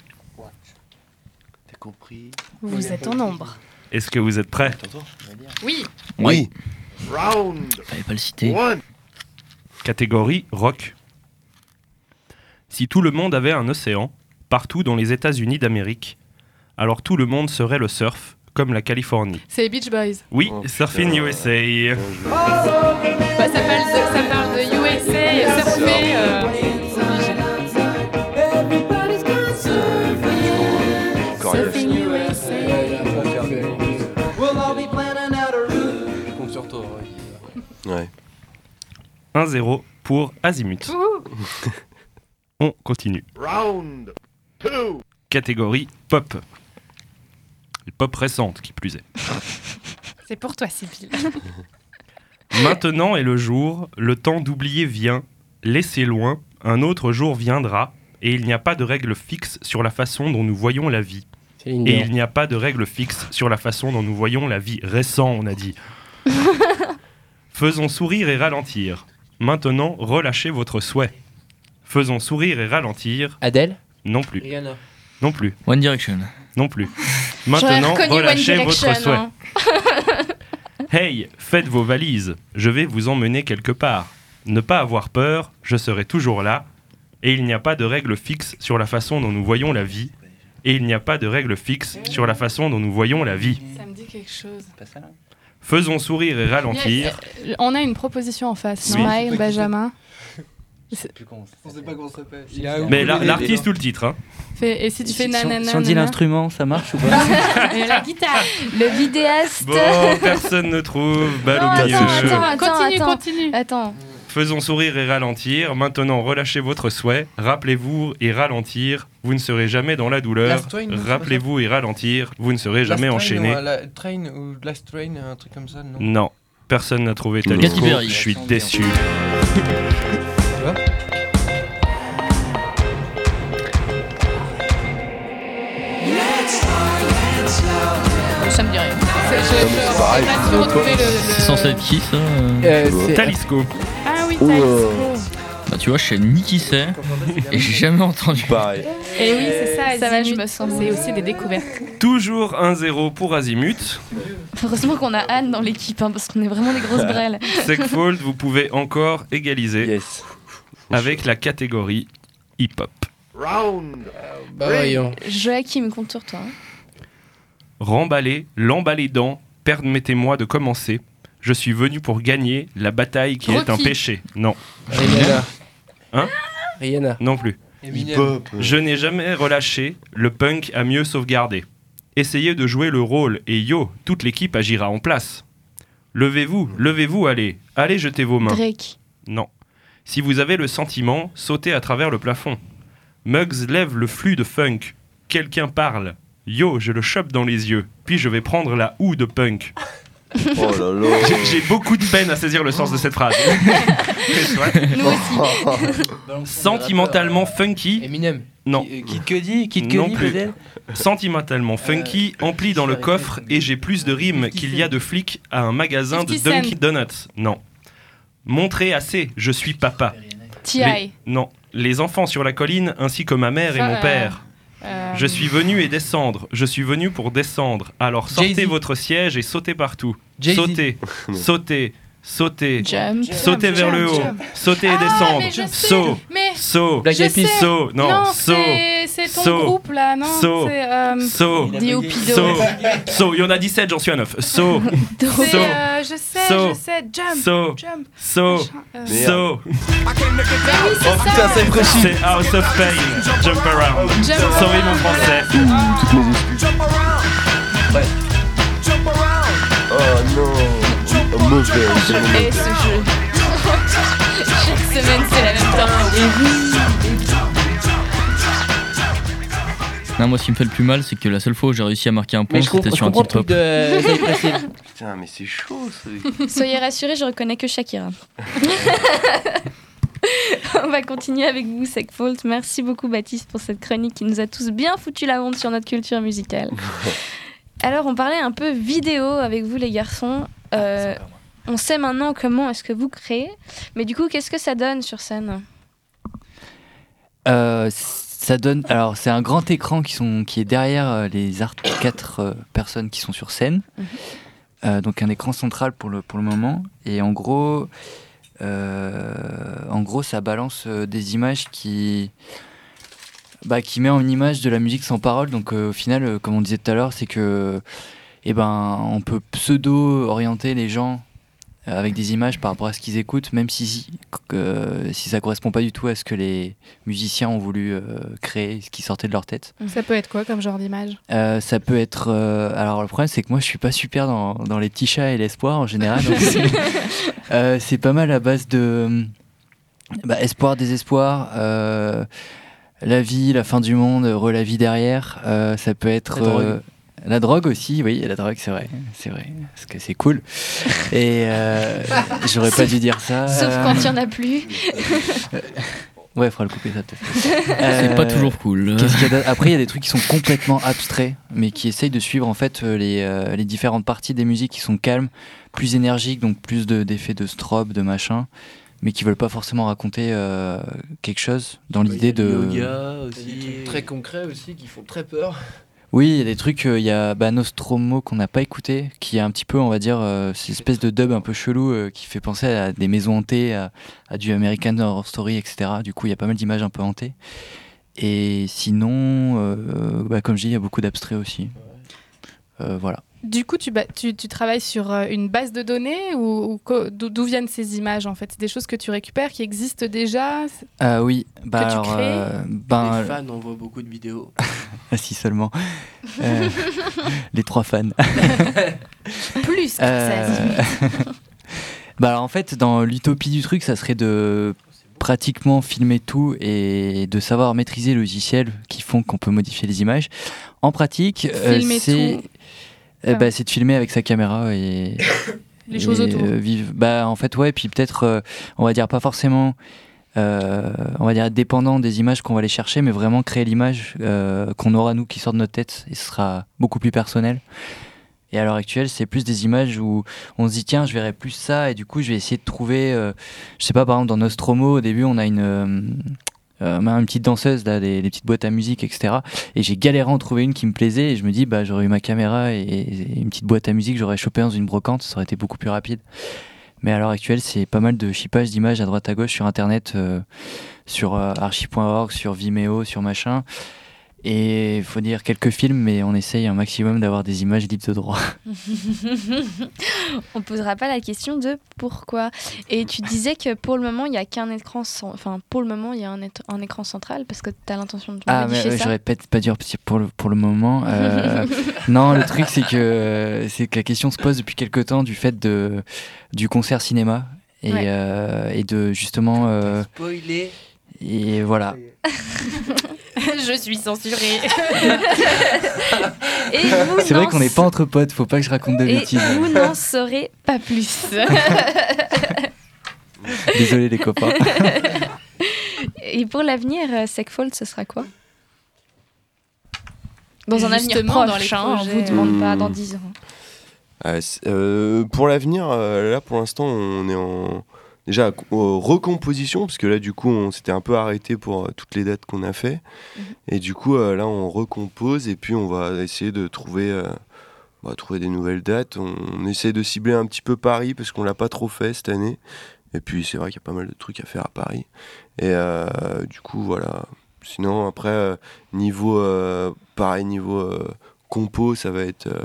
T'as compris Vous êtes en nombre. Est-ce que vous êtes prêts? Oui. Oui. Round. Fallait pas le citer. Catégorie rock. Si tout le monde avait un océan, partout dans les États-Unis d'Amérique, alors tout le monde serait le surf, comme la Californie. C'est Beach Boys. Oui, Surfing USA. Bah, ça, parle de, ça parle de USA, surfer. Euh, surfing USA. compte sur toi. Ouais. 1-0 pour Azimut. On continue. Round 2. Catégorie pop. Pop récente, qui plus est. C'est pour toi, Sybille. Maintenant est le jour, le temps d'oublier vient, laissez loin, un autre jour viendra, et il n'y a pas de règle fixe sur la façon dont nous voyons la vie. Et il n'y a pas de règle fixe sur la façon dont nous voyons la vie. Récent, on a dit. Faisons sourire et ralentir. Maintenant, relâchez votre souhait. Faisons sourire et ralentir. Adèle? Non plus. Rihanna. Non plus. One Direction. Non plus. Maintenant, relâchez votre souhait. hein. Hey, faites vos valises, je vais vous emmener quelque part. Ne pas avoir peur, je serai toujours là. Et il n'y a pas de règle fixe sur la façon dont nous voyons la vie. Et il n'y a pas de règle fixe sur la façon dont nous voyons la vie. Ça me dit quelque chose. Faisons sourire et ralentir. On a une proposition en face. Oui. Smile, Benjamin? On sait pas comment ça s'appelle. Mais la- l'artiste ou le titre hein. Fais- et si tu fais nanana. si on dit nanana l'instrument, ça marche ou pas Et la guitare. Le vidéaste. Bon, personne ne trouve. Balle au Attends, milieu. attends, attends, Continue, attends. continue. Attends. Faisons sourire et ralentir. Maintenant, relâchez votre souhait. Rappelez-vous et ralentir. Vous ne serez jamais dans la douleur. Last Train, non, c'est pas Rappelez-vous et ralentir. Vous ne serez jamais Last enchaîné. Train, ou, euh, la train ou Last Train, un truc comme ça, non Non, personne n'a trouvé. Talisco. Katy Perry. Je suis déçu. C'est- je- pareil, j'aimerais c'est censé être qui ça euh Euh, c'est- Talisco. Ah oui, Talisco. euh, Bah, Tu vois, je sais ni qui c'est et j'ai jamais entendu. Pareil. Et oui, c'est ça. Ça va, Azimut. je me sens C'est aussi des découvertes. Toujours 1-0 pour Azimut. Heureusement qu'on a Anne dans l'équipe, hein, parce qu'on est vraiment des grosses brelles. Segfold, vous pouvez encore égaliser Yes. avec la catégorie hip-hop. Round Bah voyons. Joachim, compte sur toi. hein. Remballer, l'emballer dans, permettez-moi de commencer. Je suis venu pour gagner la bataille qui est un péché. Non, Rihanna. Hein Rihanna. non plus. Hip-hop. Je n'ai jamais relâché, le punk a mieux sauvegardé. Essayez de jouer le rôle et yo, toute l'équipe agira en place. Levez-vous, levez-vous, allez, allez jeter vos mains. Drake. Non. Si vous avez le sentiment, sautez à travers le plafond. Muggs lève le flux de funk. Quelqu'un parle. Yo, je le chope dans les yeux. Puis je vais prendre la houe de punk. Oh là là. J'ai- J'ai beaucoup de peine à saisir le sens de cette phrase. Nous aussi. Sentimentalement funky. Eminem. Non. Kid Cudi, Kid non Cudi plus. peut-être Sentimentalement funky, empli dans le coffre et j'ai plus de rimes qu'il y a de flics à un magasin de 50 Cent. Dunkin' Donuts. Non. Montrez assez, je suis papa. T.I. Les- Non. Les enfants sur la colline ainsi que ma mère et mon euh, père. Euh, Je suis venu et descendre. Je suis venu pour descendre. Alors sortez votre siège et sautez partout. Sautez, sautez, Jump. Sautez Jump, vers le haut. jump. Sautez et Ah, descendre. sais, Saut. mais Saut. Black. Saut. Non. Non, Saut. c'est c'est ton Saut. groupe là, non Saut. C'est euh, Saut. Saut. Saut. Il y en a 17, j'en suis à 9. Saut. c'est, Saut. euh, je sais, Saut. je sais, jump, Saut. jump. Saut. euh. Saut. C'est Oh putain, ça est précis. C'est House of Pain. Jump around. Sorry mon français. Toutes mes excuses. Oh non. Mauvais. Et ce jeu. Chaque semaine, c'est la même temps. Non, moi, ce qui me fait le plus mal, c'est que la seule fois où j'ai réussi à marquer un point, c'était sur un tip truc top. de. Putain, mais c'est chaud. ça. Soyez rassurés, je reconnais que Shakira. On va continuer avec vous, Secfault. Merci beaucoup, Baptiste, pour cette chronique qui nous a tous bien foutu la honte sur notre culture musicale. Alors, on parlait un peu vidéo avec vous, les garçons. Euh, on sait maintenant comment est-ce que vous créez, mais du coup, qu'est-ce que ça donne sur scène Euh, ça donne. Alors, c'est un grand écran qui, sont, qui est derrière euh, les art- quatre euh, personnes qui sont sur scène. Mhm. Donc, un écran central pour le, pour le moment. Et en gros, en gros ça balance des images qui. Bah, qui met en image de la musique sans parole. Donc, au final, comme on disait tout à l'heure, c'est que. Eh ben, on peut pseudo-orienter les gens euh, avec des images par rapport à ce qu'ils écoutent, même si, si, euh, si ça correspond pas du tout à ce que les musiciens ont voulu euh, créer, ce qui sortait de leur tête. Ça peut être quoi comme genre d'image? Euh, ça peut être. euh, alors le problème c'est que moi je suis pas super dans, dans les petits chats et l'espoir en général. c'est- euh, pas mal à base de bah, espoir, désespoir, euh, la vie, la fin du monde, re la vie derrière. Euh, ça peut être. La drogue. euh, aussi, oui, la drogue, c'est vrai, c'est vrai, parce que c'est cool. Et euh, j'aurais pas dû dire ça. Sauf quand il n'y en a plus. Ouais, faudra le couper ça peut-être. C'est pas toujours cool. y a Après, il y a des trucs qui sont complètement abstraits, mais qui essayent de suivre en fait euh, les, euh, les différentes parties des musiques qui sont calmes, plus énergiques, donc plus de- d'effets de, strobe, de machin, mais qui veulent pas forcément raconter euh, quelque chose dans l'idée de. Yoga aussi. Très concrets aussi qui font très peur. Oui, il y a des trucs, euh, il y a bah, Nostromo qu'on n'a pas écouté, qui est un petit peu, on va dire, euh, cette espèce de dub un peu chelou euh, qui fait penser à des maisons hantées, à, du American Horror Story, etc. Du coup, il y a pas mal d'images un peu hantées. Et sinon, bah, comme je dis, il y a beaucoup d'abstraits aussi. Voilà. Du coup, tu, tu, tu travailles sur euh, une base de données ou, d'où viennent ces images en fait? C'est des choses que tu récupères qui existent déjà? Ah oui, bah Que tu alors, crées? euh, ben, Les fans envoient beaucoup de vidéos. ah, si seulement. Euh, les trois fans. Plus que Euh, 16. bah alors en fait, dans l'utopie du truc, ça serait de pratiquement filmer tout et de savoir maîtriser le logiciel qui font qu'on peut modifier les images. En pratique, euh, Filmer c'est tout. Euh, bah, c'est de filmer avec sa caméra et Les choses et, autour. euh, vivre- Bah en fait ouais, puis peut-être euh, on va dire pas forcément euh, on va dire dépendant des images qu'on va aller chercher, mais vraiment créer l'image euh, qu'on aura nous qui sort de notre tête et ce sera beaucoup plus personnel. Et à l'heure actuelle, c'est plus des images où on se dit tiens, je verrai plus ça et du coup, je vais essayer de trouver, euh, je sais pas, par exemple dans Nostromo, au début, on a une euh, une petite danseuse, là, les petites boîtes à musique, etc. Et j'ai galéré à en trouver une qui me plaisait et je me dis bah j'aurais eu ma caméra et, et une petite boîte à musique, j'aurais chopé dans une brocante, ça aurait été beaucoup plus rapide. Mais à l'heure actuelle, c'est pas mal de chippage d'images à droite à gauche sur internet, euh, sur euh, archi.org, sur Vimeo, sur machin. Et il faut dire quelques films, mais on essaye un maximum d'avoir des images libres de droit. On posera pas la question de pourquoi. Et tu disais que pour le moment, il y a qu'un écran, enfin pour le moment, il y a un, é- un écran central parce que tu as l'intention de Ah, mais modifier euh, ça. j'aurais peut-être pas repetir pour le, pour le moment. Euh, non, le truc, c'est que, c'est que la question se pose depuis quelque temps du fait de, du concert cinéma et, Ouais. euh, et de justement. euh, Spoiler. Et voilà. je suis censurée. C'est vrai qu'on n'est pas entre potes, faut pas que je raconte de bêtises. Et vous n'en saurez pas plus. Désolé les copains. Et pour l'avenir, euh, Secfold, ce sera quoi? Dans un avenir proche, dans les hein, on vous demande pas Hmm. dans 10 ans. Euh, c'est- euh, pour l'avenir, euh, là pour l'instant, on est en déjà en recomposition parce que là du coup, on s'était un peu arrêté pour euh, toutes les dates qu'on a fait et du coup euh, là on recompose et puis on va essayer de trouver euh, on va trouver des nouvelles dates. On, on essaie de cibler un petit peu Paris parce qu'on l'a pas trop fait cette année et puis c'est vrai qu'il y a pas mal de trucs à faire à Paris et euh, du coup voilà. Sinon après euh, niveau euh, pareil niveau euh, compo, ça va être euh,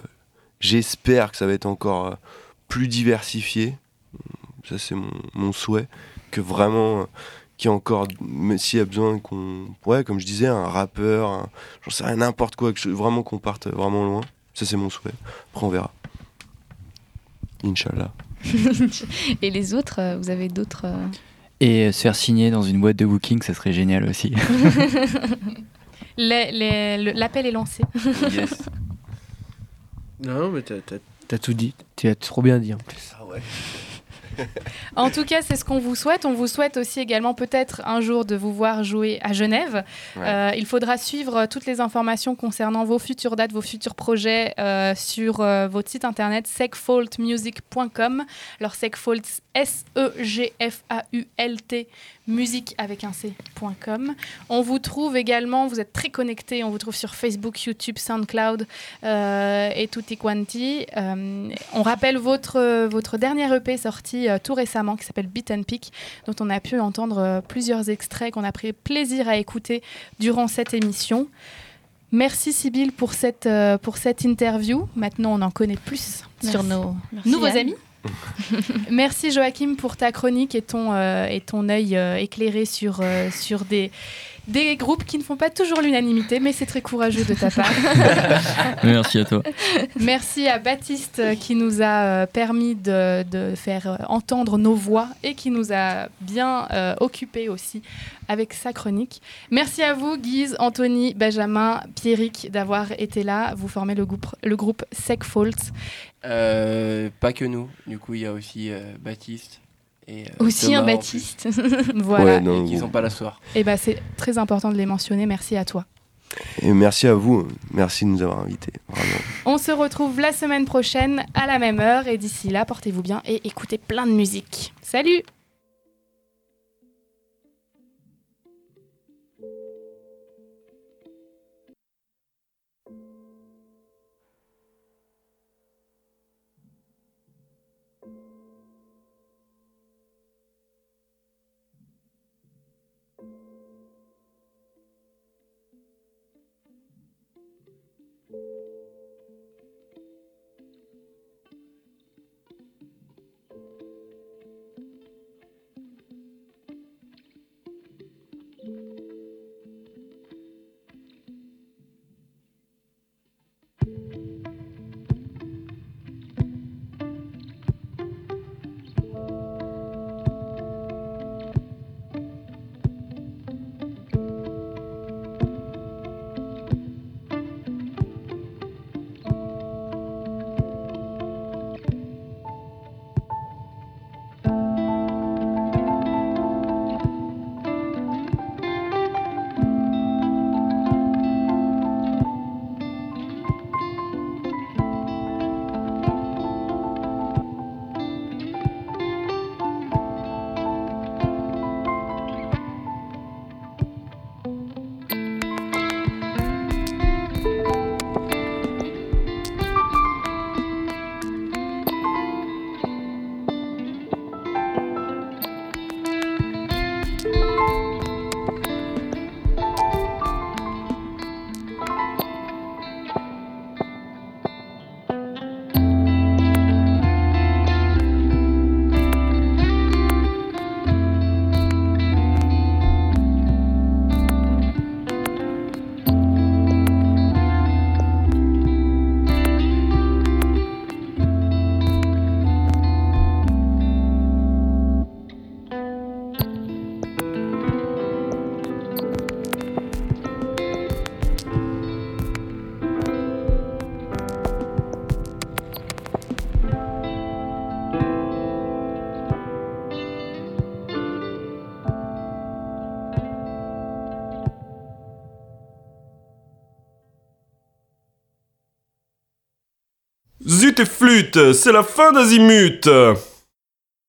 J'espère que ça va être encore euh, plus diversifié. Ça, c'est mon, mon souhait. Que vraiment, euh, qu'il y ait encore, mais s'il y a besoin qu'on. Ouais, comme je disais, un rappeur, un- j'en sais rien, n'importe quoi, que je- vraiment qu'on parte vraiment loin. Ça, c'est mon souhait. Après, on verra. Inch'Allah. Et les autres, euh, vous avez d'autres. euh, Et se faire signer dans une boîte de booking, ça serait génial aussi. Les- les- le- L'appel est lancé. Non, mais t'as- t'as t'as tout dit. Tu as trop bien dit en plus. Ah ouais. En tout cas, c'est ce qu'on vous souhaite. On vous souhaite aussi également peut-être un jour de vous voir jouer à Genève. Ouais. Euh, il faudra suivre toutes les informations concernant vos futures dates, vos futurs projets euh, sur euh, votre site internet segfaultmusic.com. Alors segfault, S-E-G-F-A-U-L-T, musique avec un C.com. On vous trouve également, vous êtes très connectés, on vous trouve sur Facebook, YouTube, SoundCloud et tutti quanti. On rappelle votre, votre dernier EP sorti euh, tout récemment qui s'appelle Beat and Pick, dont on a pu entendre euh, plusieurs extraits qu'on a pris plaisir à écouter durant cette émission. Merci Sybille pour cette, euh, pour cette interview. Maintenant, on en connaît plus sur nos Merci, nouveaux Anne. amis. Merci Joachim pour ta chronique et ton, euh, et ton œil euh, éclairé sur, euh, sur des, des groupes qui ne font pas toujours l'unanimité, mais c'est très courageux de ta part. Merci à toi. Merci à Baptiste qui nous a euh, permis de, de faire euh, entendre nos voix et qui nous a bien euh, occupés aussi avec sa chronique. Merci à vous, Guise, Anthony, Benjamin, Pierrick, d'avoir été là. Vous formez le groupe, le groupe Sec Fault. Euh, pas que nous. Du coup, il y a aussi euh, Baptiste. Et, euh, Aussi Thomas un Baptiste. voilà. Ouais, non, Et qui vous- sont pas ce soir. Et ben c'est très important de les mentionner. Merci à toi. Et merci à vous. Merci de nous avoir invités. Vraiment. On se retrouve la semaine prochaine à la même heure et d'ici là, portez-vous bien et écoutez plein de musique. Salut tes flûtes, c'est la fin d'Azimut